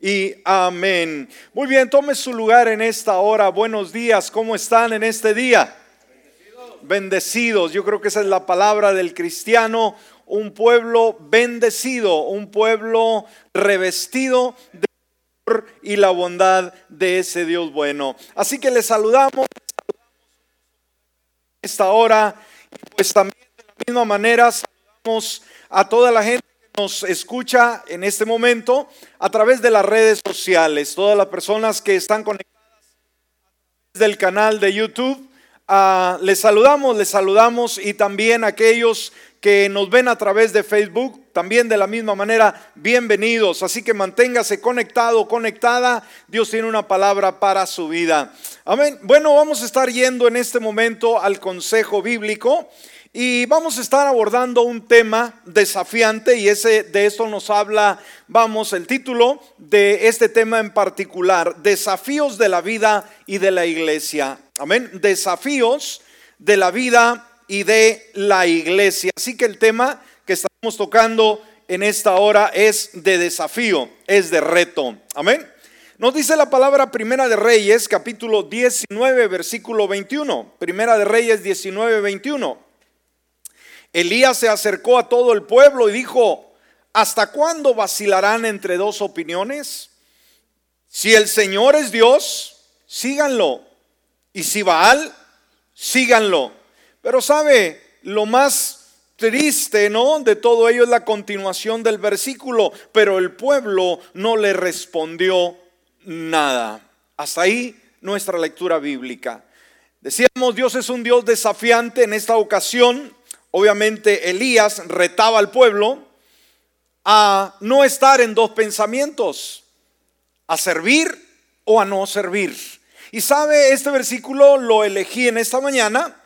y amén. Muy bien, tome su lugar en esta hora. Buenos días, ¿cómo están en este día? Bendecidos. bendecidos. Yo creo que esa es la palabra del cristiano, un pueblo bendecido, un pueblo revestido de y la bondad de ese Dios bueno. Así que le saludamos esta hora, pues también de la misma manera saludamos a toda la gente nos escucha en este momento a través de las redes sociales, todas las personas que están conectadas del canal de YouTube. Uh, les saludamos, les saludamos y también aquellos que nos ven a través de Facebook, también de la misma manera, bienvenidos. Así que manténgase conectado, conectada. Dios tiene una palabra para su vida. Amén. Bueno, vamos a estar yendo en este momento al consejo bíblico. Y vamos a estar abordando un tema desafiante y ese de esto nos habla, vamos, el título de este tema en particular, desafíos de la vida y de la iglesia. Amén, desafíos de la vida y de la iglesia. Así que el tema que estamos tocando en esta hora es de desafío, es de reto. Amén. Nos dice la palabra Primera de Reyes, capítulo 19, versículo 21. Primera de Reyes 19, 21. Elías se acercó a todo el pueblo y dijo, ¿hasta cuándo vacilarán entre dos opiniones? Si el Señor es Dios, síganlo. Y si Baal, síganlo. Pero sabe, lo más triste, ¿no? De todo ello es la continuación del versículo, pero el pueblo no le respondió nada. Hasta ahí nuestra lectura bíblica. Decíamos, Dios es un Dios desafiante en esta ocasión obviamente Elías retaba al pueblo a no estar en dos pensamientos, a servir o a no servir. Y sabe, este versículo lo elegí en esta mañana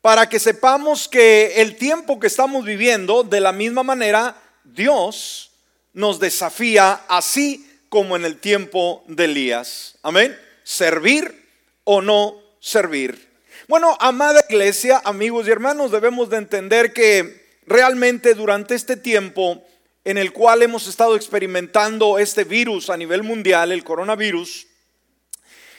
para que sepamos que el tiempo que estamos viviendo, de la misma manera, Dios nos desafía así como en el tiempo de Elías. Amén. Servir o no servir. Bueno, amada iglesia, amigos y hermanos, debemos de entender que realmente durante este tiempo en el cual hemos estado experimentando este virus a nivel mundial, el coronavirus,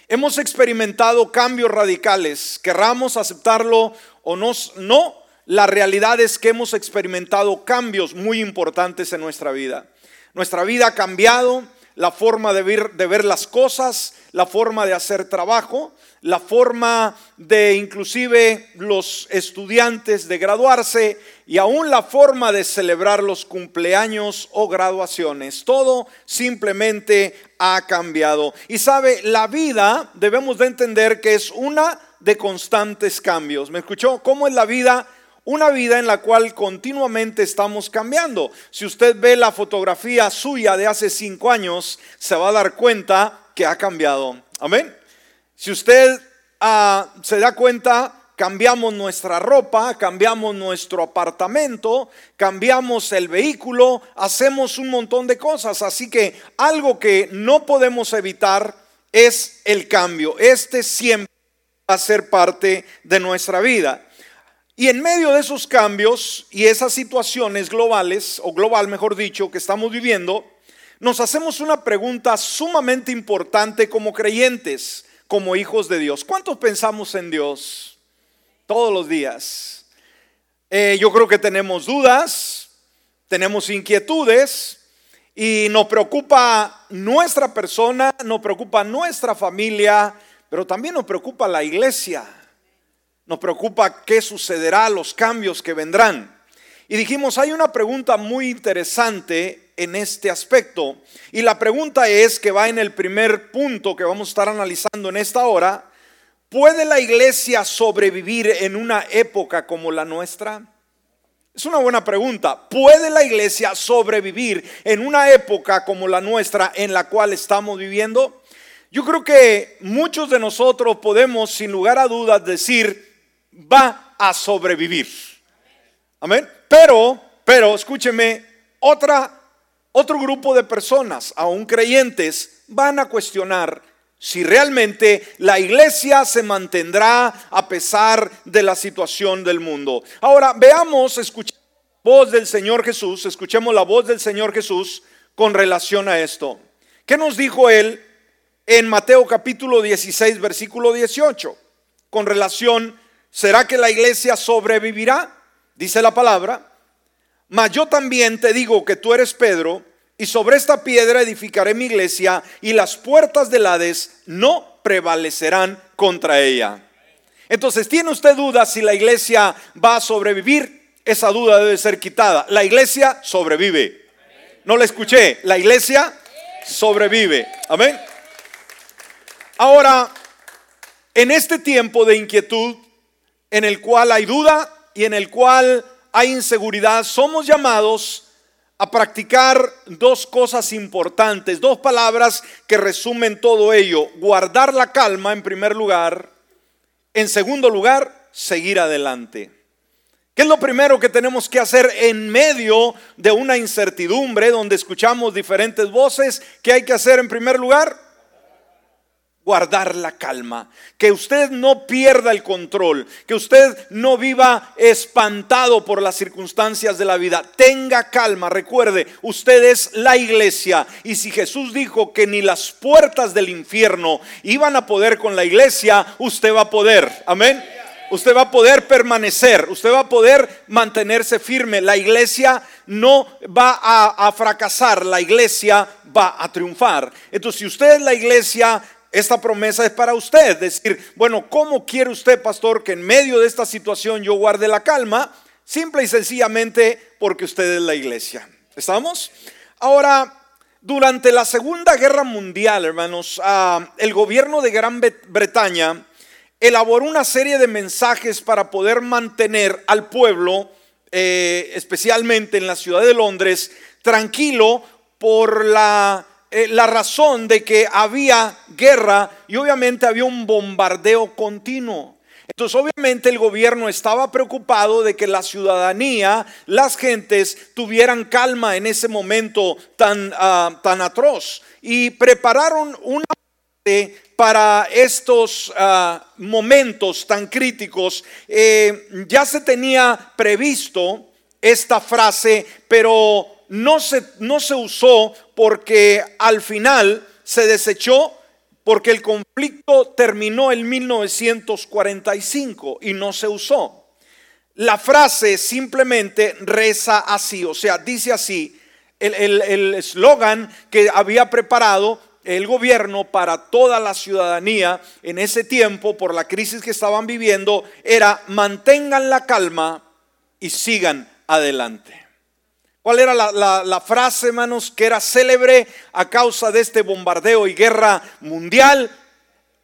hemos experimentado cambios radicales, querramos aceptarlo o no, no, la realidad es que hemos experimentado cambios muy importantes en nuestra vida. Nuestra vida ha cambiado, la forma de ver, de ver las cosas, la forma de hacer trabajo, la forma de inclusive los estudiantes de graduarse y aún la forma de celebrar los cumpleaños o graduaciones. Todo simplemente ha cambiado. Y sabe, la vida debemos de entender que es una de constantes cambios. ¿Me escuchó? ¿Cómo es la vida? Una vida en la cual continuamente estamos cambiando. Si usted ve la fotografía suya de hace cinco años, se va a dar cuenta que ha cambiado. Amén. Si usted ah, se da cuenta, cambiamos nuestra ropa, cambiamos nuestro apartamento, cambiamos el vehículo, hacemos un montón de cosas. Así que algo que no podemos evitar es el cambio. Este siempre va a ser parte de nuestra vida. Y en medio de esos cambios y esas situaciones globales, o global mejor dicho, que estamos viviendo, nos hacemos una pregunta sumamente importante como creyentes como hijos de Dios. ¿Cuántos pensamos en Dios todos los días? Eh, yo creo que tenemos dudas, tenemos inquietudes y nos preocupa nuestra persona, nos preocupa nuestra familia, pero también nos preocupa la iglesia. Nos preocupa qué sucederá, los cambios que vendrán. Y dijimos, hay una pregunta muy interesante en este aspecto. Y la pregunta es, que va en el primer punto que vamos a estar analizando en esta hora, ¿puede la iglesia sobrevivir en una época como la nuestra? Es una buena pregunta. ¿Puede la iglesia sobrevivir en una época como la nuestra en la cual estamos viviendo? Yo creo que muchos de nosotros podemos, sin lugar a dudas, decir, va a sobrevivir. Amén. Pero, pero, escúcheme, otra otro grupo de personas, aún creyentes, van a cuestionar si realmente la iglesia se mantendrá a pesar de la situación del mundo. Ahora, veamos, escuchemos la voz del Señor Jesús, escuchemos la voz del Señor Jesús con relación a esto. ¿Qué nos dijo él en Mateo capítulo 16, versículo 18? Con relación, ¿será que la iglesia sobrevivirá? Dice la palabra. Mas yo también te digo que tú eres Pedro, y sobre esta piedra edificaré mi iglesia, y las puertas del Hades no prevalecerán contra ella. Entonces, ¿tiene usted duda si la iglesia va a sobrevivir? Esa duda debe ser quitada. La iglesia sobrevive. No la escuché. La iglesia sobrevive. Amén. Ahora, en este tiempo de inquietud, en el cual hay duda y en el cual hay inseguridad, somos llamados a practicar dos cosas importantes, dos palabras que resumen todo ello. Guardar la calma en primer lugar en segundo lugar, seguir adelante. ¿Qué es lo primero que tenemos que hacer en medio de una incertidumbre donde escuchamos diferentes voces? ¿Qué hay que hacer en primer lugar? Guardar la calma, que usted no pierda el control, que usted no viva espantado por las circunstancias de la vida. Tenga calma, recuerde, usted es la iglesia y si Jesús dijo que ni las puertas del infierno iban a poder con la iglesia, usted va a poder. Amén. Usted va a poder permanecer, usted va a poder mantenerse firme. La iglesia no va a, fracasar, la iglesia va a triunfar. Entonces, si usted es la iglesia, esta promesa es para usted. Decir, bueno, ¿cómo quiere usted, pastor, que en medio de esta situación yo guarde la calma? Simple y sencillamente porque usted es la iglesia. ¿Estamos? Ahora, durante la Segunda Guerra Mundial, hermanos, ah, el gobierno de Gran Bretaña elaboró una serie de mensajes para poder mantener al pueblo, eh, especialmente en la ciudad de Londres, tranquilo por la eh, la razón de que había guerra y obviamente había un bombardeo continuo. Entonces obviamente el gobierno estaba preocupado de que la ciudadanía, las gentes tuvieran calma en ese momento tan, ah, atroz y prepararon una para estos ah, momentos tan críticos. Eh, ya se tenía previsto esta frase, pero no se, no se usó porque al final se desechó porque el conflicto terminó en 1945 y no se usó. La frase simplemente reza así, o sea, dice así, el eslogan que había preparado el gobierno para toda la ciudadanía en ese tiempo por la crisis que estaban viviendo era mantengan la calma y sigan adelante. ¿Cuál era la, frase, hermanos, que era célebre a causa de este bombardeo y guerra mundial?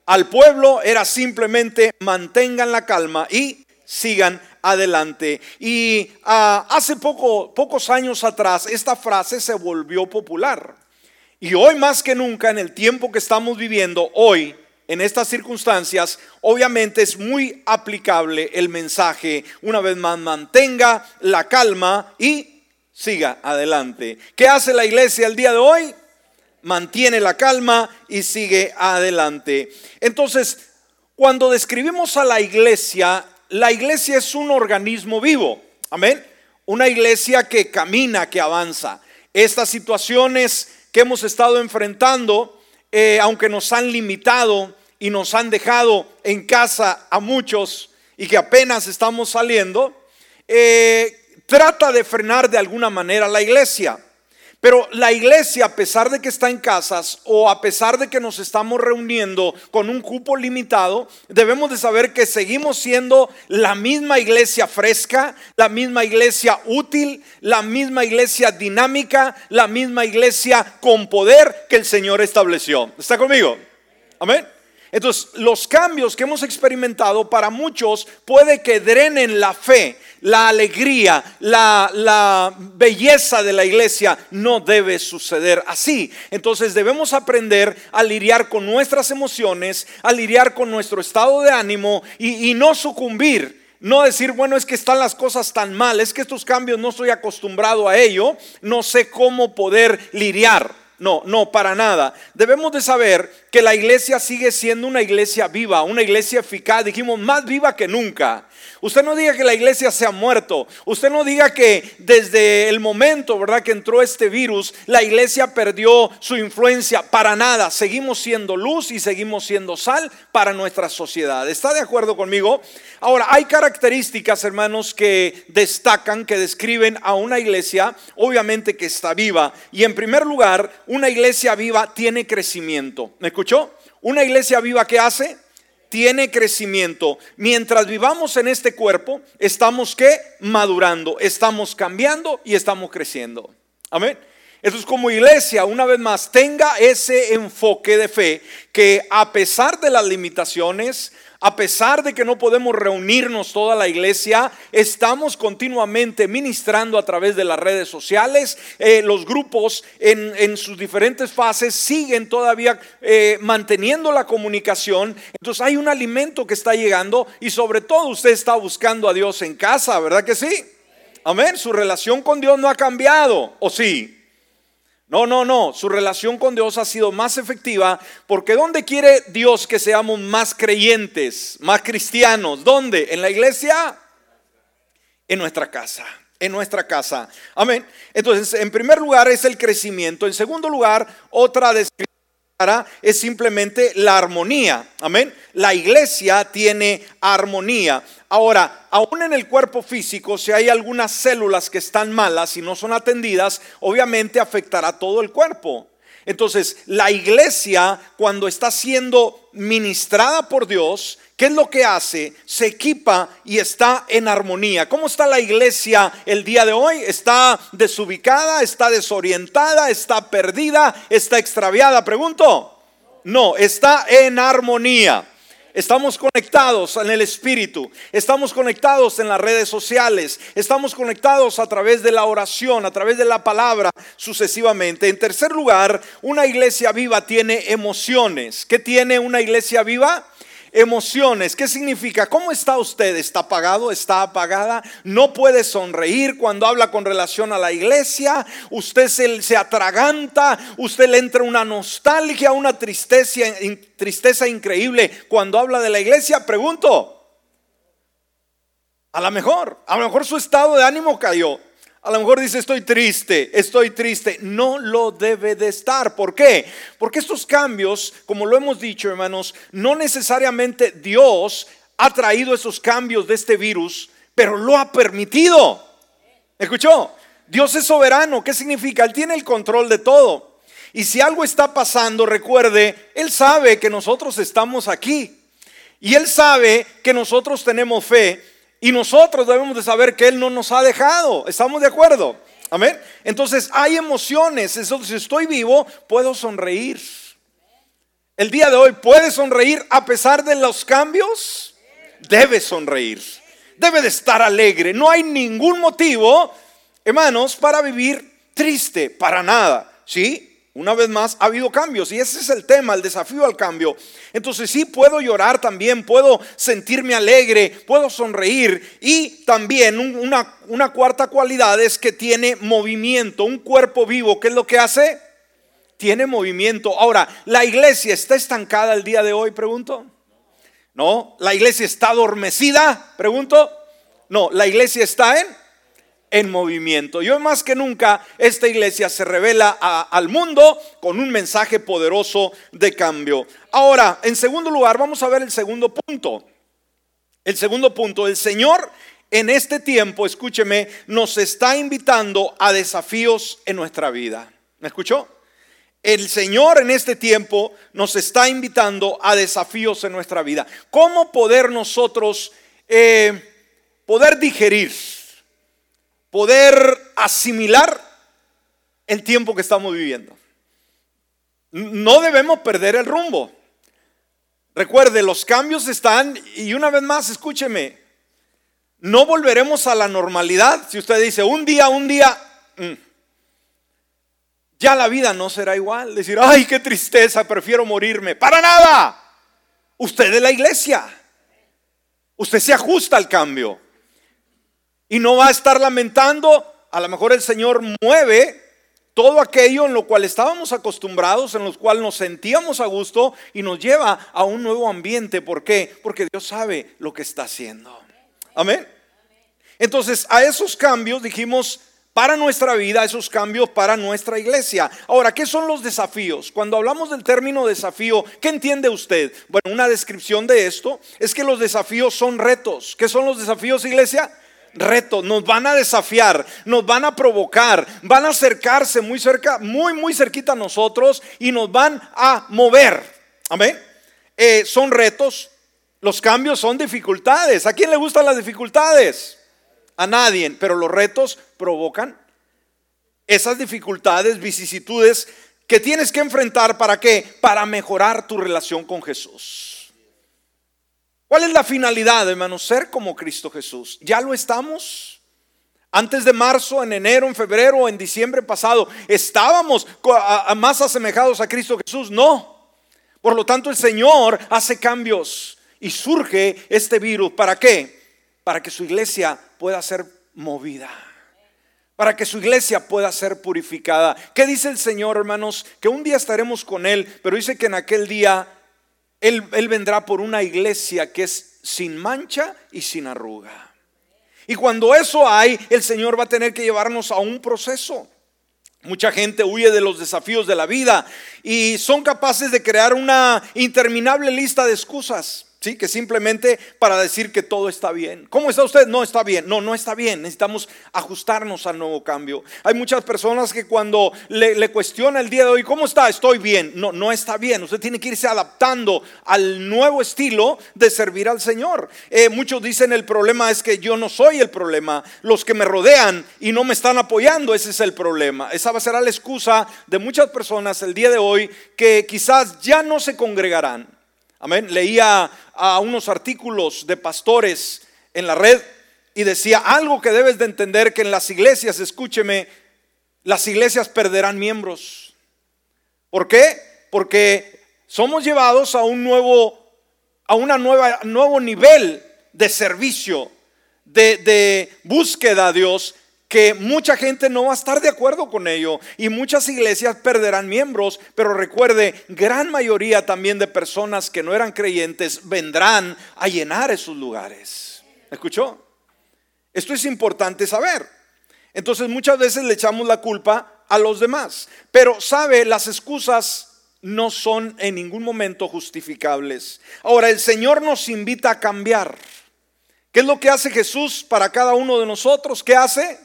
Al pueblo era simplemente mantengan la calma y sigan adelante. Y ah, hace poco, pocos años atrás esta frase se volvió popular. Y hoy más que nunca, en el tiempo que estamos viviendo, hoy, en estas circunstancias, obviamente es muy aplicable el mensaje, una vez más, mantenga la calma y siga adelante. ¿Qué hace la iglesia el día de hoy? Mantiene la calma y sigue adelante. Entonces, cuando describimos a la iglesia, la iglesia es un organismo vivo. Amén. Una iglesia que camina, que avanza. Estas situaciones que hemos estado enfrentando, eh, aunque nos han limitado y nos han dejado en casa a muchos y que apenas estamos saliendo, eh, trata de frenar de alguna manera la iglesia. Pero la iglesia, a pesar de que está en casas o a pesar de que nos estamos reuniendo con un cupo limitado, debemos de saber que seguimos siendo la misma iglesia fresca, la misma iglesia útil, la misma iglesia dinámica, la misma iglesia con poder que el Señor estableció. ¿Está conmigo? Amén. Entonces, los cambios que hemos experimentado para muchos puede que drenen la fe, la alegría, la, belleza de la iglesia. No debe suceder así. Entonces debemos aprender a lidiar con nuestras emociones, a lidiar con nuestro estado de ánimo y, no sucumbir. No decir, bueno, es que están las cosas tan mal, es que estos cambios no estoy acostumbrado a ello, no sé cómo poder lidiar. No, no, para nada. Debemos de saber que la iglesia sigue siendo una iglesia viva, una iglesia eficaz, dijimos, más viva que nunca. Usted no diga que la iglesia se ha muerto. Usted no diga que desde el momento, ¿verdad?, que entró este virus, la iglesia perdió su influencia. Para nada. Seguimos siendo luz y seguimos siendo sal para nuestra sociedad. ¿Está de acuerdo conmigo? Ahora, hay características, hermanos, que destacan, que describen a una iglesia, obviamente que está viva. Y en primer lugar, una iglesia viva tiene crecimiento. ¿Me escuchó? Una iglesia viva, ¿qué hace? Tiene crecimiento. Mientras vivamos en este cuerpo, estamos que madurando, estamos cambiando y estamos creciendo. Amén. Entonces como iglesia, una vez más, tenga ese enfoque de fe que a pesar de las limitaciones, a pesar de que no podemos reunirnos toda la iglesia, estamos continuamente ministrando a través de las redes sociales. Eh, los grupos en, sus diferentes fases siguen todavía eh, manteniendo la comunicación. Entonces hay un alimento que está llegando y sobre todo usted está buscando a Dios en casa, ¿verdad que sí? Amén. Su relación con Dios no ha cambiado, ¿o sí? No, no, no. Su relación con Dios ha sido más efectiva porque ¿dónde quiere Dios que seamos más creyentes, más cristianos? ¿Dónde? ¿En la iglesia? En nuestra casa. En nuestra casa. Amén. Entonces, en primer lugar es el crecimiento. En segundo lugar, otra descripción es simplemente la armonía. Amén. La iglesia tiene armonía. Ahora, aún en el cuerpo físico, si hay algunas células que están malas y no son atendidas, obviamente afectará todo el cuerpo. Entonces, la iglesia, cuando está siendo ministrada por Dios, ¿qué es lo que hace? Se equipa y está en armonía. ¿Cómo está la iglesia el día de hoy? ¿Está desubicada? ¿Está desorientada? ¿Está perdida? ¿Está extraviada? Pregunto. No, está en armonía. Estamos conectados en el Espíritu, estamos conectados en las redes sociales, estamos conectados a través de la oración, a través de la palabra sucesivamente. En tercer lugar, una iglesia viva tiene emociones. ¿Qué tiene una iglesia viva? Emociones, ¿qué significa? ¿Cómo está usted? ¿Está apagado? ¿Está apagada? ¿No puede sonreír cuando habla con relación a la iglesia? ¿Usted se, se atraganta? ¿Usted le entra una nostalgia, una tristeza, tristeza increíble cuando habla de la iglesia? Pregunto. A lo mejor, a lo mejor su estado de ánimo cayó. A lo mejor dice, estoy triste, estoy triste. No lo debe de estar. ¿Por qué? Porque estos cambios, como lo hemos dicho, hermanos, no necesariamente Dios ha traído esos cambios de este virus, pero lo ha permitido. ¿Escuchó? Dios es soberano. ¿Qué significa? Él tiene el control de todo. Y si algo está pasando, recuerde, Él sabe que nosotros estamos aquí. Y Él sabe que nosotros tenemos fe y nosotros debemos de saber que Él no nos ha dejado. ¿Estamos de acuerdo? Amén. Entonces hay emociones. Entonces, si estoy vivo, puedo sonreír. El día de hoy puede sonreír a pesar de los cambios. Debe sonreír. Debe de estar alegre. No hay ningún motivo, hermanos, para vivir triste. Para nada. ¿Sí? Una vez más, ha habido cambios y ese es el tema, el desafío al cambio. Entonces sí puedo llorar también, puedo sentirme alegre, puedo sonreír y también una, una cuarta cualidad es que tiene movimiento, un cuerpo vivo. ¿Qué es lo que hace? Tiene movimiento. Ahora, ¿la iglesia está estancada el día de hoy? Pregunto. No, ¿la iglesia está adormecida? Pregunto. No, la iglesia está en en movimiento. Y hoy más que nunca esta iglesia se revela al mundo con un mensaje poderoso de cambio. Ahora, en segundo lugar, vamos a ver el segundo punto. El segundo punto, el Señor en este tiempo, escúcheme, nos está invitando a desafíos en nuestra vida. ¿Me escuchó? El Señor en este tiempo nos está invitando a desafíos en nuestra vida. ¿Cómo poder nosotros eh, poder digerir? Poder asimilar el tiempo que estamos viviendo. No debemos perder el rumbo. Recuerde, los cambios están, y una vez más, escúcheme, no volveremos a la normalidad. Si usted dice, un día, un día, mm, ya la vida no será igual. Decir, ay, qué tristeza, prefiero morirme. Para nada. Usted es la iglesia. Usted se ajusta al cambio. Y no va a estar lamentando. A lo mejor el Señor mueve todo aquello en lo cual estábamos acostumbrados, en lo cual nos sentíamos a gusto y nos lleva a un nuevo ambiente. ¿Por qué? Porque Dios sabe lo que está haciendo. Amén. Entonces, a esos cambios dijimos, para nuestra vida, esos cambios para nuestra iglesia. Ahora, ¿qué son los desafíos? Cuando hablamos del término desafío, ¿qué entiende usted? Bueno, una descripción de esto es que los desafíos son retos. ¿Qué son los desafíos, iglesia? Retos, nos van a desafiar, nos van a provocar, van a acercarse muy cerca, muy, muy cerquita a nosotros y nos van a mover. Amén. Eh, son retos, los cambios son dificultades. ¿A quién le gustan las dificultades? a nadie, pero los retos provocan esas dificultades, vicisitudes que tienes que enfrentar para qué? Para mejorar tu relación con Jesús. ¿Cuál es la finalidad, hermanos? Ser como Cristo Jesús. ¿Ya lo estamos? Antes de marzo, en enero, en febrero, en diciembre pasado, ¿estábamos más asemejados a Cristo Jesús? No. Por lo tanto, el Señor hace cambios y surge este virus. ¿Para qué? Para que su iglesia pueda ser movida. Para que su iglesia pueda ser purificada. ¿Qué dice el Señor, hermanos? Que un día estaremos con Él, pero dice que en aquel día Él, vendrá por una iglesia que es sin mancha y sin arruga. Y cuando eso hay, el Señor va a tener que llevarnos a un proceso. Mucha gente huye de los desafíos de la vida y son capaces de crear una interminable lista de excusas. ¿Sí? Que simplemente para decir que todo está bien. ¿Cómo está usted? No está bien. No, no está bien. Necesitamos ajustarnos al nuevo cambio. Hay muchas personas que cuando le, cuestiona el día de hoy, ¿cómo está? Estoy bien. No, no está bien. Usted tiene que irse adaptando al nuevo estilo de servir al Señor. Eh, muchos dicen el problema es que yo no soy el problema. Los que me rodean y no me están apoyando, ese es el problema. Esa va a ser la excusa de muchas personas el día de hoy que quizás ya no se congregarán Amén. Leía a unos artículos de pastores en la red y decía algo que debes de entender que en las iglesias, escúcheme, las iglesias perderán miembros. ¿Por qué? Porque somos llevados a un nuevo a una nueva nuevo nivel de servicio, de, de búsqueda a Dios que mucha gente no va a estar de acuerdo con ello y muchas iglesias perderán miembros, pero recuerde, gran mayoría también de personas que no eran creyentes vendrán a llenar esos lugares. ¿Escuchó? Esto es importante saber. Entonces muchas veces le echamos la culpa a los demás, pero sabe, las excusas no son en ningún momento justificables. Ahora, el Señor nos invita a cambiar. ¿Qué es lo que hace Jesús para cada uno de nosotros? ¿Qué hace?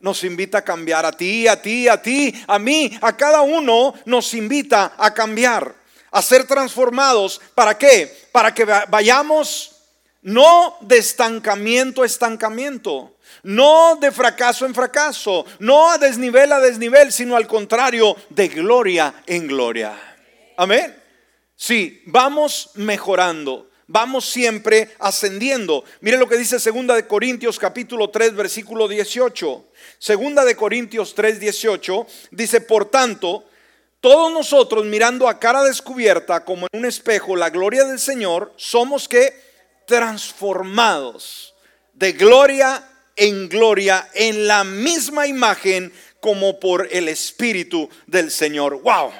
Nos invita a cambiar, a ti, a ti, a ti, a mí, a cada uno nos invita a cambiar, a ser transformados. ¿Para qué? Para que vayamos no de estancamiento a estancamiento, no de fracaso en fracaso, no a desnivel a desnivel, sino al contrario, de gloria en gloria. Amén. Sí, vamos mejorando vamos siempre ascendiendo. Mire lo que dice segunda de Corintios capítulo 3 versículo 18. Segunda de Corintios 3 18 dice, "Por tanto, todos nosotros mirando a cara descubierta como en un espejo la gloria del Señor, somos que transformados de gloria en gloria en la misma imagen como por el espíritu del Señor." Wow.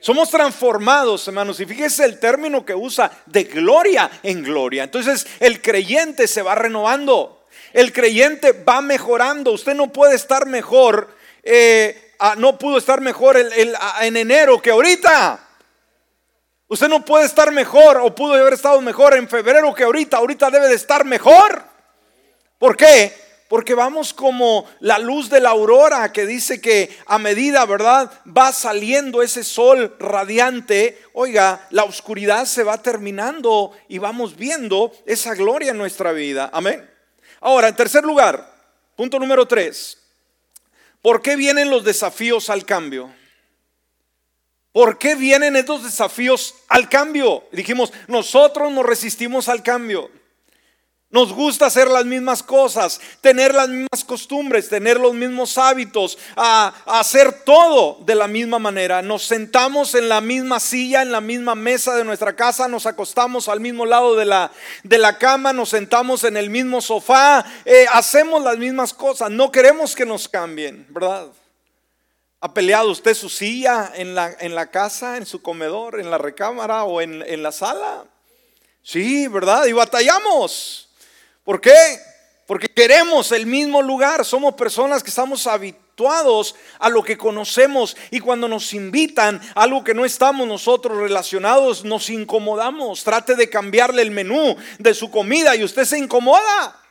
Somos transformados, hermanos. Y fíjese el término que usa, de gloria en gloria. Entonces el creyente se va renovando. El creyente va mejorando. Usted no puede estar mejor, eh, no pudo estar mejor en enero que ahorita. Usted no puede estar mejor o pudo haber estado mejor en febrero que ahorita. Ahorita debe de estar mejor. ¿Por qué? Porque vamos como la luz de la aurora que dice que a medida, ¿verdad? Va saliendo ese sol radiante. Oiga, la oscuridad se va terminando y vamos viendo esa gloria en nuestra vida. Amén. Ahora, en tercer lugar, punto número tres. ¿Por qué vienen los desafíos al cambio? ¿Por qué vienen estos desafíos al cambio? Dijimos, nosotros nos resistimos al cambio. Nos gusta hacer las mismas cosas, tener las mismas costumbres, tener los mismos hábitos, a, hacer todo de la misma manera. Nos sentamos en la misma silla, en la misma mesa de nuestra casa, nos acostamos al mismo lado de la, de la cama, nos sentamos en el mismo sofá, eh, hacemos las mismas cosas. No queremos que nos cambien, ¿verdad? ¿Ha peleado usted su silla en la, en la casa, en su comedor, en la recámara o en, en la sala? Sí, ¿verdad? Y batallamos. ¿Por qué? Porque queremos el mismo lugar, somos personas que estamos habituados a lo que conocemos y cuando nos invitan a algo que no estamos nosotros relacionados, nos incomodamos. Trate de cambiarle el menú de su comida y usted se incomoda.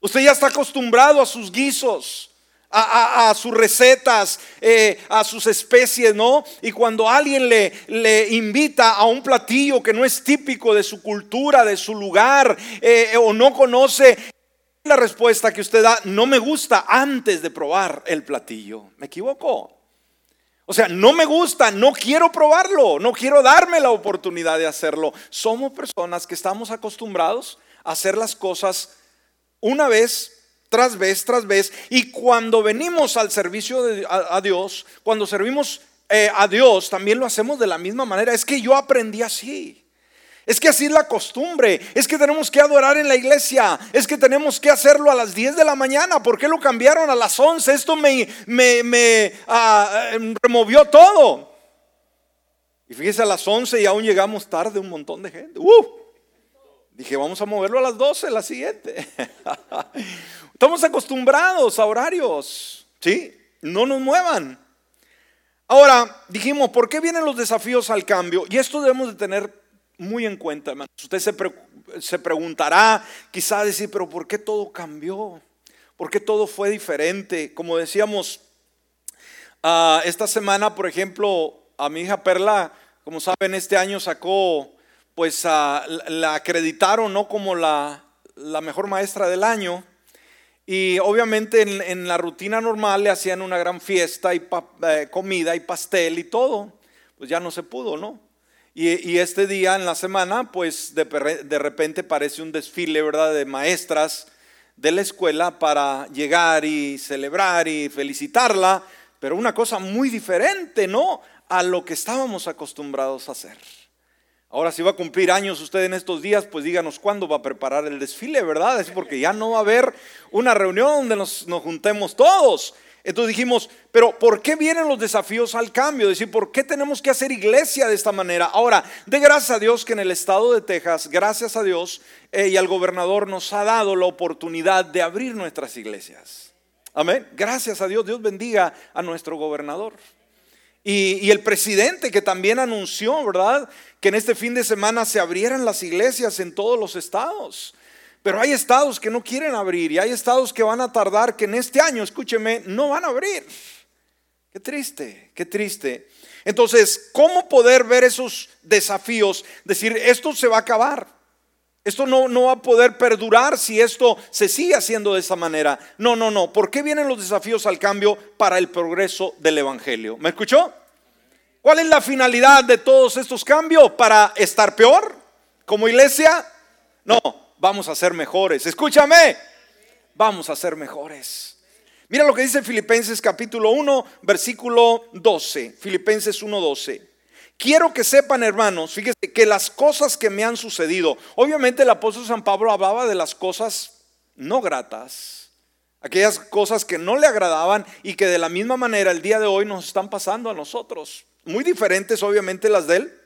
Usted ya está acostumbrado a sus guisos. A, sus recetas, eh, a sus especies, ¿no? Y cuando alguien le, invita a un platillo que no es típico de su cultura, de su lugar, eh, o no conoce la respuesta que usted da, no me gusta antes de probar el platillo. Me equivoco. O sea, no me gusta, no quiero probarlo, no quiero darme la oportunidad de hacerlo. Somos personas que estamos acostumbrados a hacer las cosas una vez tras vez tras vez. Y cuando venimos al servicio de, a, Dios, cuando servimos eh, a Dios, también lo hacemos de la misma manera. Es que yo aprendí así. Es que así es la costumbre. Es que tenemos que adorar en la iglesia. Es que tenemos que hacerlo a las 10 de la mañana. ¿Por qué lo cambiaron a las 11? Esto me, me, ah, em, removió todo. Y fíjese a las 11 y aún llegamos tarde un montón de gente. Uh, dije, vamos a moverlo a las 12, la siguiente. Estamos acostumbrados a horarios. ¿Sí? No nos muevan. Ahora, dijimos, ¿por qué vienen los desafíos al cambio? Y esto debemos de tener muy en cuenta, hermanos. Usted se, se preguntará, quizá decir, pero ¿por qué todo cambió? ¿Por qué todo fue diferente? Como decíamos, uh, esta semana, por ejemplo, a mi hija Perla, como saben, este año sacó, pues uh, la acreditaron, ¿no? Como la, la mejor maestra del año. Y obviamente en, en, la rutina normal le hacían una gran fiesta y eh, comida y pastel y todo. Pues ya no se pudo, ¿no? Y, este día en la semana, pues de, de, repente parece un desfile, ¿verdad?, de maestras de la escuela para llegar y celebrar y felicitarla, pero una cosa muy diferente, ¿no?, a lo que estábamos acostumbrados a hacer. Ahora, si va a cumplir años usted en estos días, pues díganos cuándo va a preparar el desfile, ¿verdad? Es porque ya no va a haber una reunión donde nos, nos juntemos todos. Entonces dijimos, pero ¿por qué vienen los desafíos al cambio? Es decir, ¿por qué tenemos que hacer iglesia de esta manera? Ahora, de gracias a Dios que en el estado de Texas, gracias a Dios eh, y al gobernador nos ha dado la oportunidad de abrir nuestras iglesias. Amén. Gracias a Dios, Dios bendiga a nuestro gobernador. Y, el presidente que también anunció, ¿verdad? Que en este fin de semana se abrieran las iglesias en todos los estados. Pero hay estados que no quieren abrir y hay estados que van a tardar, que en este año, escúcheme, no van a abrir. Qué triste, qué triste. Entonces, ¿cómo poder ver esos desafíos? Decir, esto se va a acabar. Esto no, no va a poder perdurar si esto se sigue haciendo de esa manera. No, no, no. ¿Por qué vienen los desafíos al cambio para el progreso del Evangelio? ¿Me escuchó? ¿Cuál es la finalidad de todos estos cambios? ¿Para estar peor como iglesia? No, vamos a ser mejores. Escúchame, vamos a ser mejores. Mira lo que dice Filipenses capítulo 1, versículo 12. Filipenses 1, 12. Quiero que sepan, hermanos, fíjense que las cosas que me han sucedido, obviamente el apóstol San Pablo hablaba de las cosas no gratas, aquellas cosas que no le agradaban y que de la misma manera el día de hoy nos están pasando a nosotros. Muy diferentes, obviamente, las de él.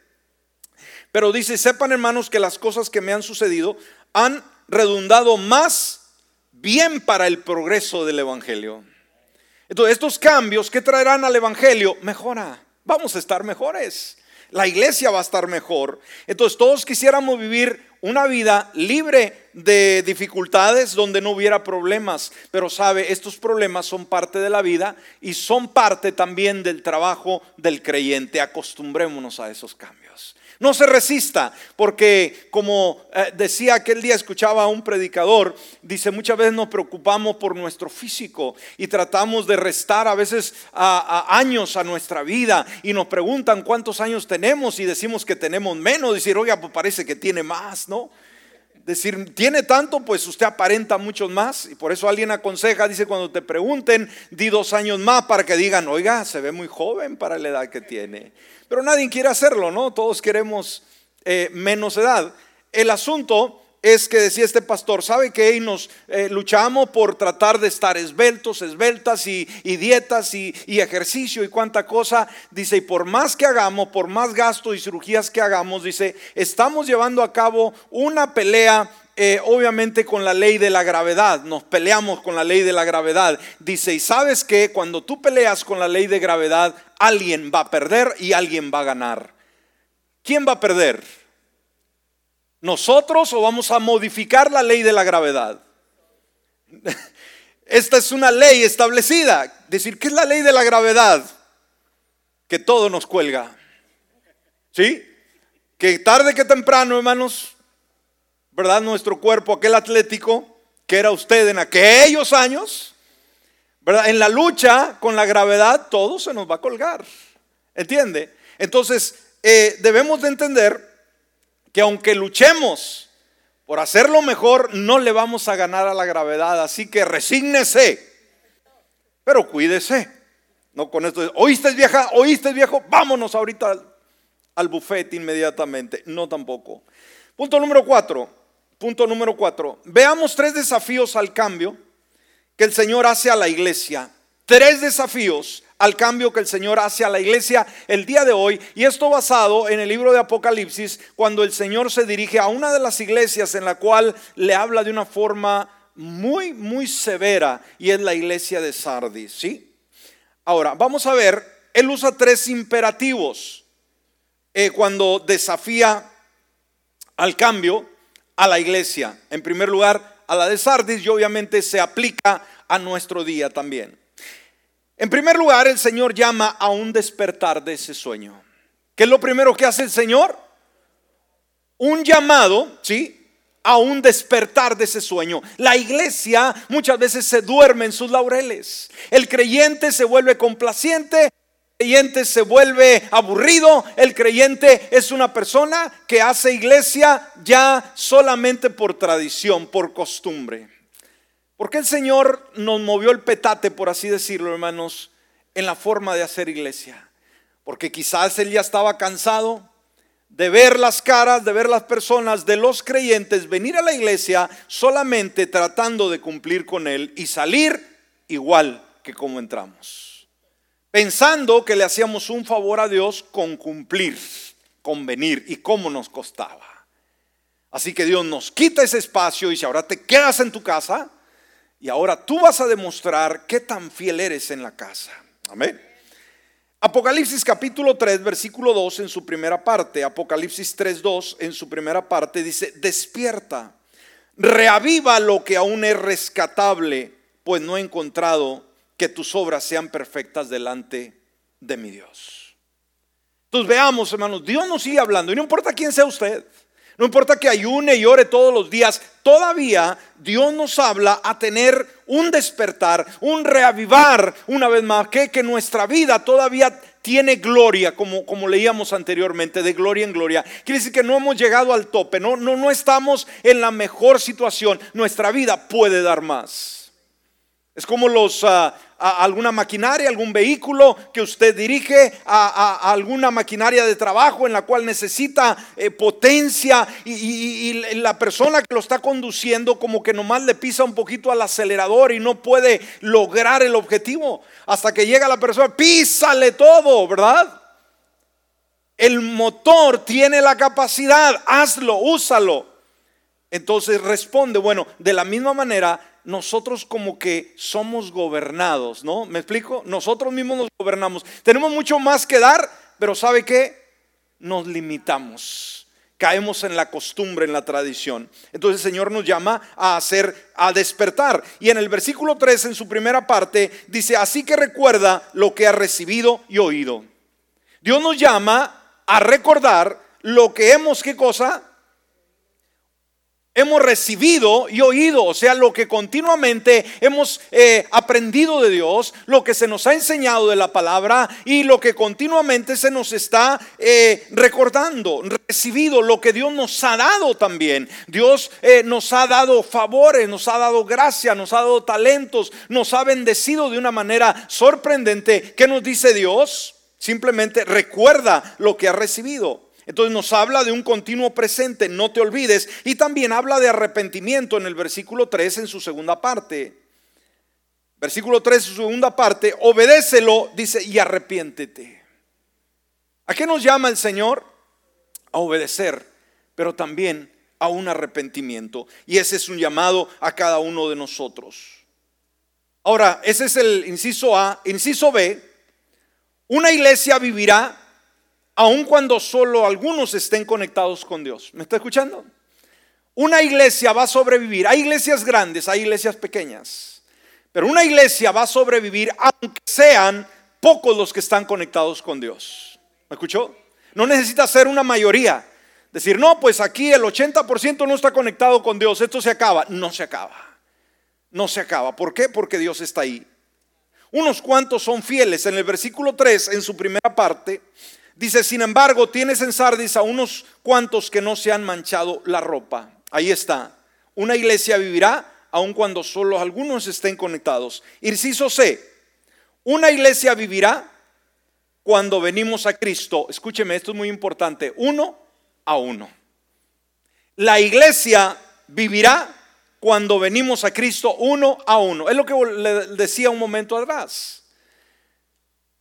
Pero dice, sepan hermanos que las cosas que me han sucedido han redundado más bien para el progreso del Evangelio. Entonces, estos cambios que traerán al Evangelio, mejora, vamos a estar mejores. La iglesia va a estar mejor. Entonces, todos quisiéramos vivir una vida libre de dificultades donde no hubiera problemas. Pero sabe, estos problemas son parte de la vida y son parte también del trabajo del creyente. Acostumbrémonos a esos cambios. No se resista, porque como eh, decía aquel día, escuchaba a un predicador, dice, muchas veces nos preocupamos por nuestro físico y tratamos de restar a veces a, años a nuestra vida y nos preguntan cuántos años tenemos y decimos que tenemos menos, decir, oiga, pues parece que tiene más, ¿no? Decir, tiene tanto, pues usted aparenta muchos más. Y por eso alguien aconseja, dice, cuando te pregunten, di dos años más para que digan, oiga, se ve muy joven para la edad que tiene. Pero nadie quiere hacerlo, ¿no? Todos queremos eh, menos edad. El asunto es que decía este pastor, ¿sabe que nos eh, luchamos por tratar de estar esbeltos, esbeltas y, dietas y, ejercicio y cuánta cosa? Dice, y por más que hagamos, por más gastos y cirugías que hagamos, dice, estamos llevando a cabo una pelea eh, obviamente con la ley de la gravedad, nos peleamos con la ley de la gravedad. Dice, y sabes que cuando tú peleas con la ley de gravedad, alguien va a perder y alguien va a ganar. ¿Quién va a perder? ¿Nosotros o vamos a modificar la ley de la gravedad? Esta es una ley establecida. Decir, ¿qué es la ley de la gravedad? Que todo nos cuelga. ¿Sí? Que tarde que temprano, hermanos, ¿verdad? Nuestro cuerpo, aquel atlético que era usted en aquellos años, ¿verdad? En la lucha con la gravedad, todo se nos va a colgar. ¿Entiende? Entonces, eh, debemos de entender que aunque luchemos por hacerlo mejor, no le vamos a ganar a la gravedad. Así que resígnese, pero cuídese. No con esto, oíste vieja, oíste viejo, vámonos ahorita al, al buffet inmediatamente. No tampoco. Punto número cuatro. Punto número cuatro. Veamos tres desafíos al cambio que el Señor hace a la iglesia. Tres desafíos al cambio que el Señor hace a la iglesia el día de hoy. Y esto basado en el libro de Apocalipsis, cuando el Señor se dirige a una de las iglesias en la cual le habla de una forma muy, muy severa, y es la iglesia de Sardis. ¿sí? Ahora, vamos a ver, él usa tres imperativos eh, cuando desafía al cambio a la iglesia. En primer lugar, a la de Sardis y obviamente se aplica a nuestro día también. En primer lugar, el Señor llama a un despertar de ese sueño. ¿Qué es lo primero que hace el Señor? Un llamado, ¿sí? A un despertar de ese sueño. La iglesia muchas veces se duerme en sus laureles. El creyente se vuelve complaciente creyente se vuelve aburrido, el creyente es una persona que hace iglesia ya solamente por tradición, por costumbre. Porque el Señor nos movió el petate, por así decirlo, hermanos, en la forma de hacer iglesia? Porque quizás Él ya estaba cansado de ver las caras, de ver las personas, de los creyentes venir a la iglesia solamente tratando de cumplir con Él y salir igual que como entramos pensando que le hacíamos un favor a Dios con cumplir, con venir y cómo nos costaba. Así que Dios nos quita ese espacio y si ahora te quedas en tu casa y ahora tú vas a demostrar qué tan fiel eres en la casa. Amén. Apocalipsis capítulo 3, versículo 2 en su primera parte, Apocalipsis 3, 2 en su primera parte dice, despierta, reaviva lo que aún es rescatable, pues no he encontrado que tus obras sean perfectas delante de mi Dios. Entonces veamos, hermanos, Dios nos sigue hablando y no importa quién sea usted. No importa que ayune y ore todos los días, todavía Dios nos habla a tener un despertar, un reavivar una vez más, que, nuestra vida todavía tiene gloria, como, como leíamos anteriormente, de gloria en gloria. Quiere decir que no hemos llegado al tope, no, no, no estamos en la mejor situación. Nuestra vida puede dar más. Es como los, ah, alguna maquinaria, algún vehículo que usted dirige, a, alguna maquinaria de trabajo en la cual necesita eh, potencia y, la persona que lo está conduciendo como que nomás le pisa un poquito al acelerador y no puede lograr el objetivo. Hasta que llega la persona, písale todo, ¿verdad? El motor tiene la capacidad, hazlo, úsalo. Entonces responde, bueno, de la misma manera nosotros como que somos gobernados, ¿no? ¿Me explico? Nosotros mismos nos gobernamos. Tenemos mucho más que dar, pero ¿sabe qué? Nos limitamos. Caemos en la costumbre, en la tradición. Entonces el Señor nos llama a hacer, a despertar. Y en el versículo 3, en su primera parte, dice, así que recuerda lo que ha recibido y oído. Dios nos llama a recordar lo que hemos, ¿qué cosa? Hemos recibido y oído, o sea, lo que continuamente hemos eh, aprendido de Dios, lo que se nos ha enseñado de la palabra y lo que continuamente se nos está eh, recordando, recibido, lo que Dios nos ha dado también. Dios eh, nos ha dado favores, nos ha dado gracia, nos ha dado talentos, nos ha bendecido de una manera sorprendente. ¿Qué nos dice Dios? Simplemente recuerda lo que ha recibido. Entonces nos habla de un continuo presente, no te olvides. Y también habla de arrepentimiento en el versículo 3 en su segunda parte. Versículo 3 en su segunda parte, obedécelo, dice, y arrepiéntete. ¿A qué nos llama el Señor? A obedecer, pero también a un arrepentimiento. Y ese es un llamado a cada uno de nosotros. Ahora, ese es el inciso A. Inciso B, una iglesia vivirá aun cuando solo algunos estén conectados con Dios. ¿Me está escuchando? Una iglesia va a sobrevivir. Hay iglesias grandes, hay iglesias pequeñas. Pero una iglesia va a sobrevivir aunque sean pocos los que están conectados con Dios. ¿Me escuchó? No necesita ser una mayoría. Decir, no, pues aquí el 80% no está conectado con Dios, esto se acaba. No se acaba. No se acaba. ¿Por qué? Porque Dios está ahí. Unos cuantos son fieles. En el versículo 3, en su primera parte, dice, sin embargo, tienes en Sardis a unos cuantos que no se han manchado la ropa. Ahí está. Una iglesia vivirá aun cuando solo algunos estén conectados. Inciso C. Una iglesia vivirá cuando venimos a Cristo. Escúcheme, esto es muy importante. Uno a uno. La iglesia vivirá cuando venimos a Cristo uno a uno. Es lo que le decía un momento atrás.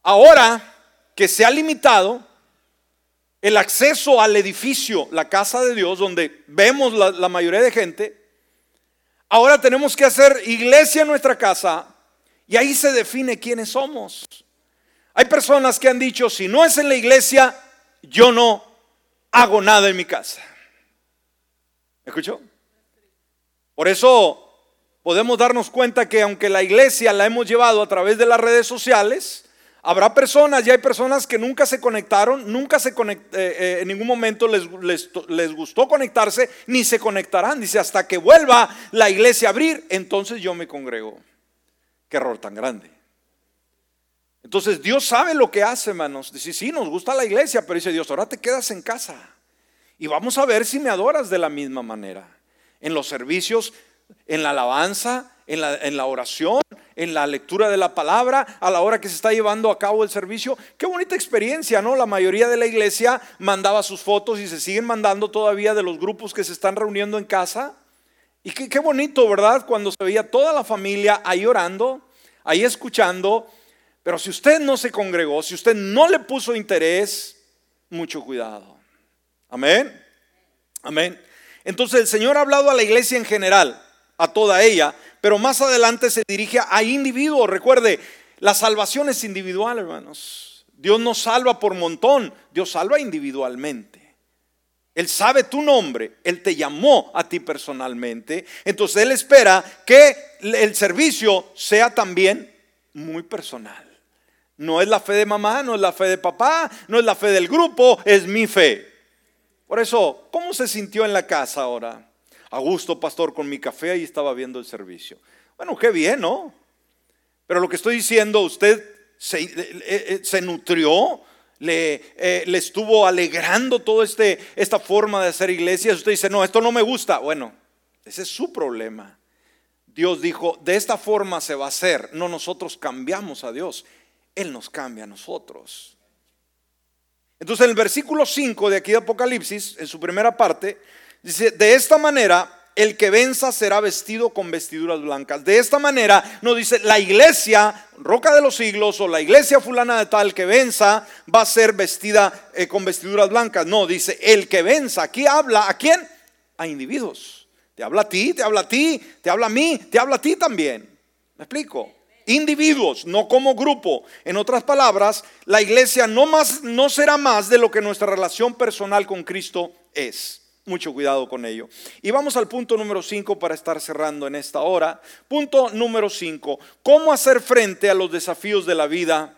Ahora que se ha limitado el acceso al edificio, la casa de Dios, donde vemos la, mayoría de gente, ahora tenemos que hacer iglesia en nuestra casa y ahí se define quiénes somos. Hay personas que han dicho, si no es en la iglesia, yo no hago nada en mi casa. ¿Me escuchó? Por eso podemos darnos cuenta que aunque la iglesia la hemos llevado a través de las redes sociales, habrá personas y hay personas que nunca se conectaron, nunca se conect, eh, eh, en ningún momento les, les, les gustó conectarse, ni se conectarán. Dice, hasta que vuelva la iglesia a abrir, entonces yo me congrego. Qué error tan grande. Entonces Dios sabe lo que hace, hermanos. Dice, sí, nos gusta la iglesia, pero dice Dios, ahora te quedas en casa. Y vamos a ver si me adoras de la misma manera. En los servicios, en la alabanza, en la, en la, oración, en la lectura de la palabra, a la hora que se está llevando a cabo el servicio. Qué bonita experiencia, ¿no? La mayoría de la iglesia mandaba sus fotos y se siguen mandando todavía de los grupos que se están reuniendo en casa. Y qué, bonito, ¿verdad? Cuando se veía toda la familia ahí orando, ahí escuchando pero si usted no se congregó, si usted no le puso interés, mucho cuidado. Amén. Amén. Entonces el Señor ha hablado a la iglesia en general, a toda ella, pero más adelante se dirige a individuos. Recuerde, la salvación es individual, hermanos. Dios no salva por montón, Dios salva individualmente. Él sabe tu nombre, Él te llamó a ti personalmente. Entonces Él espera que el servicio sea también muy personal. No es la fe de mamá, no es la fe de papá, no es la fe del grupo, es mi fe. Por eso, ¿cómo se sintió en la casa ahora? A gusto, pastor, con mi café ahí estaba viendo el servicio. Bueno, qué bien, ¿no? Pero lo que estoy diciendo, usted se, eh, eh, nutrió, le, eh, le, estuvo alegrando toda este, esta forma de hacer iglesias. Usted dice, no, esto no me gusta. Bueno, ese es su problema. Dios dijo, de esta forma se va a hacer. No nosotros cambiamos a Dios. Él nos cambia a nosotros. Entonces en el versículo 5 de aquí de Apocalipsis, en su primera parte, dice, de esta manera el que venza será vestido con vestiduras blancas. De esta manera no dice la iglesia, roca de los siglos, o la iglesia fulana de tal que venza va a ser vestida eh, con vestiduras blancas. No, dice el que venza. Aquí habla a quién? A individuos. Te habla a ti, te habla a ti, te habla a mí, te habla a ti también. ¿Me explico? individuos, no como grupo. En otras palabras, la iglesia no, más, no será más de lo que nuestra relación personal con Cristo es. Mucho cuidado con ello. Y vamos al punto número 5 para estar cerrando en esta hora. Punto número 5. ¿Cómo hacer frente a los desafíos de la vida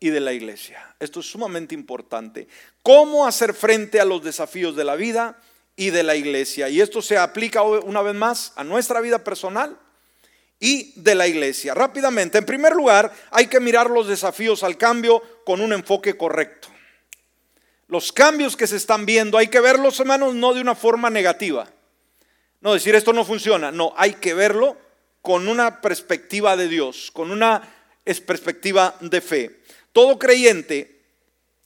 y de la iglesia? Esto es sumamente importante. ¿Cómo hacer frente a los desafíos de la vida y de la iglesia? Y esto se aplica una vez más a nuestra vida personal y de la iglesia. Rápidamente, en primer lugar, hay que mirar los desafíos al cambio con un enfoque correcto. Los cambios que se están viendo, hay que verlos, hermanos, no de una forma negativa. No decir esto no funciona, no, hay que verlo con una perspectiva de Dios, con una perspectiva de fe. Todo creyente,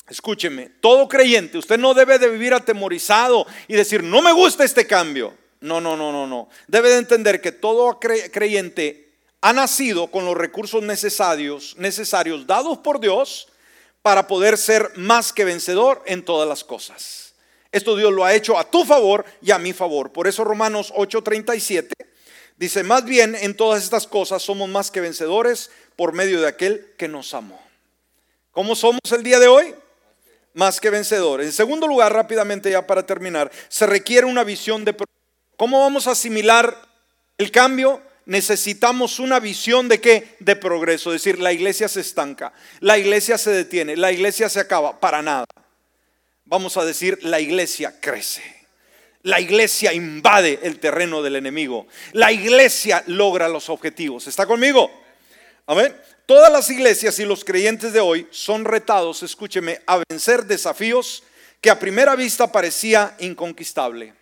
escúcheme, todo creyente, usted no debe de vivir atemorizado y decir, no me gusta este cambio. No, no, no, no, no. Debe de entender que todo creyente ha nacido con los recursos necesarios, necesarios dados por Dios para poder ser más que vencedor en todas las cosas. Esto Dios lo ha hecho a tu favor y a mi favor. Por eso Romanos 8:37 dice, más bien en todas estas cosas somos más que vencedores por medio de aquel que nos amó. ¿Cómo somos el día de hoy? Más que vencedores. En segundo lugar, rápidamente ya para terminar, se requiere una visión de... ¿Cómo vamos a asimilar el cambio? Necesitamos una visión de qué? De progreso. Es decir, la iglesia se estanca, la iglesia se detiene, la iglesia se acaba. Para nada. Vamos a decir, la iglesia crece. La iglesia invade el terreno del enemigo. La iglesia logra los objetivos. ¿Está conmigo? Amén. Todas las iglesias y los creyentes de hoy son retados, escúcheme, a vencer desafíos que a primera vista parecía inconquistable.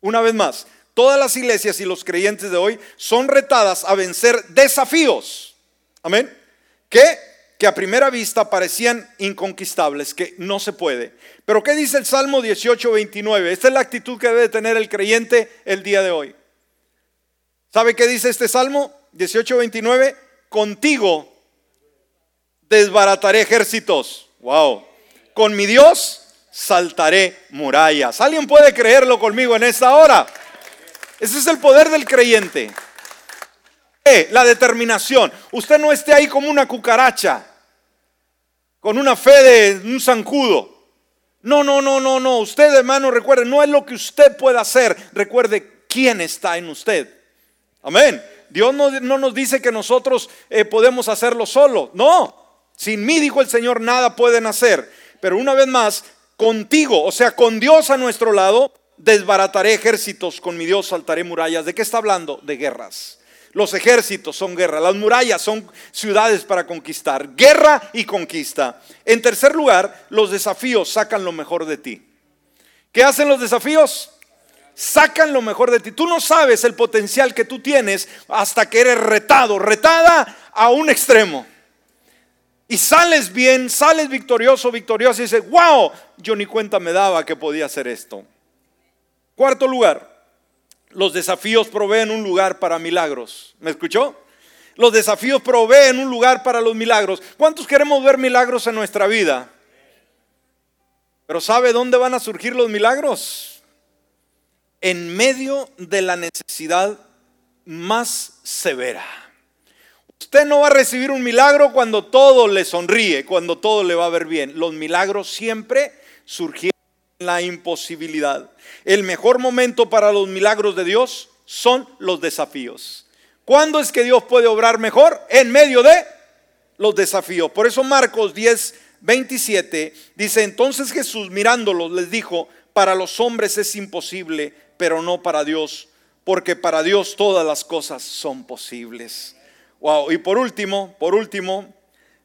Una vez más, todas las iglesias y los creyentes de hoy son retadas a vencer desafíos. Amén. Que que a primera vista parecían inconquistables, que no se puede. Pero ¿qué dice el Salmo 18, 29? Esta es la actitud que debe tener el creyente el día de hoy. ¿Sabe qué dice este Salmo 18, 29? Contigo desbarataré ejércitos. Wow. Con mi Dios saltaré murallas. ¿Alguien puede creerlo conmigo en esta hora? Ese es el poder del creyente. La determinación. Usted no esté ahí como una cucaracha, con una fe de un zancudo. No, no, no, no, no. Usted, hermano, recuerde, no es lo que usted pueda hacer. Recuerde quién está en usted. Amén. Dios no, nos dice que nosotros eh, podemos hacerlo solo. No. Sin mí, dijo el Señor, nada pueden hacer. Pero una vez más, contigo, o sea, con Dios a nuestro lado, desbarataré ejércitos, con mi Dios saltaré murallas. ¿De qué está hablando? De guerras. Los ejércitos son guerra, las murallas son ciudades para conquistar, guerra y conquista. En tercer lugar, los desafíos sacan lo mejor de ti. ¿Qué hacen los desafíos? Sacan lo mejor de ti. Tú no sabes el potencial que tú tienes hasta que eres retado, retada a un extremo. Y sales bien, sales victorioso, victorioso y dices, wow, yo ni cuenta me daba que podía hacer esto. Cuarto lugar, los desafíos proveen un lugar para milagros. ¿Me escuchó? Los desafíos proveen un lugar para los milagros. ¿Cuántos queremos ver milagros en nuestra vida? Pero ¿sabe dónde van a surgir los milagros? En medio de la necesidad más severa. Usted no va a recibir un milagro cuando todo le sonríe, cuando todo le va a ver bien. Los milagros siempre surgieron la imposibilidad. El mejor momento para los milagros de Dios son los desafíos. ¿Cuándo es que Dios puede obrar mejor? En medio de los desafíos. Por eso Marcos 10, 27 dice, entonces Jesús mirándolos les dijo, para los hombres es imposible, pero no para Dios, porque para Dios todas las cosas son posibles. Wow, y por último, por último,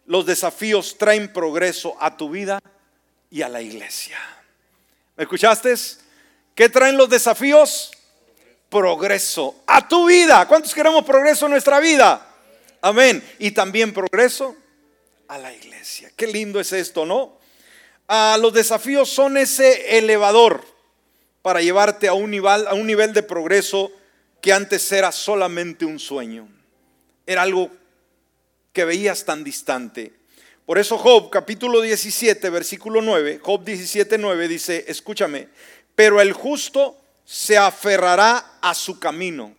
los desafíos traen progreso a tu vida y a la iglesia. ¿Me escuchaste? ¿Qué traen los desafíos? Progreso a tu vida. ¿Cuántos queremos progreso en nuestra vida? Amén. Y también progreso a la iglesia. Qué lindo es esto, ¿no? Ah, los desafíos son ese elevador para llevarte a un, nivel, a un nivel de progreso que antes era solamente un sueño. Era algo que veías tan distante. Por eso Job capítulo 17, versículo 9, Job 17, 9 dice, escúchame, pero el justo se aferrará a su camino.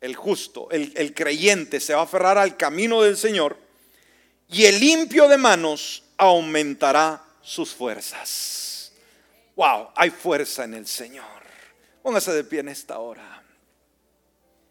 El justo, el, el creyente se va a aferrar al camino del Señor y el limpio de manos aumentará sus fuerzas. Wow, hay fuerza en el Señor. Póngase de pie en esta hora.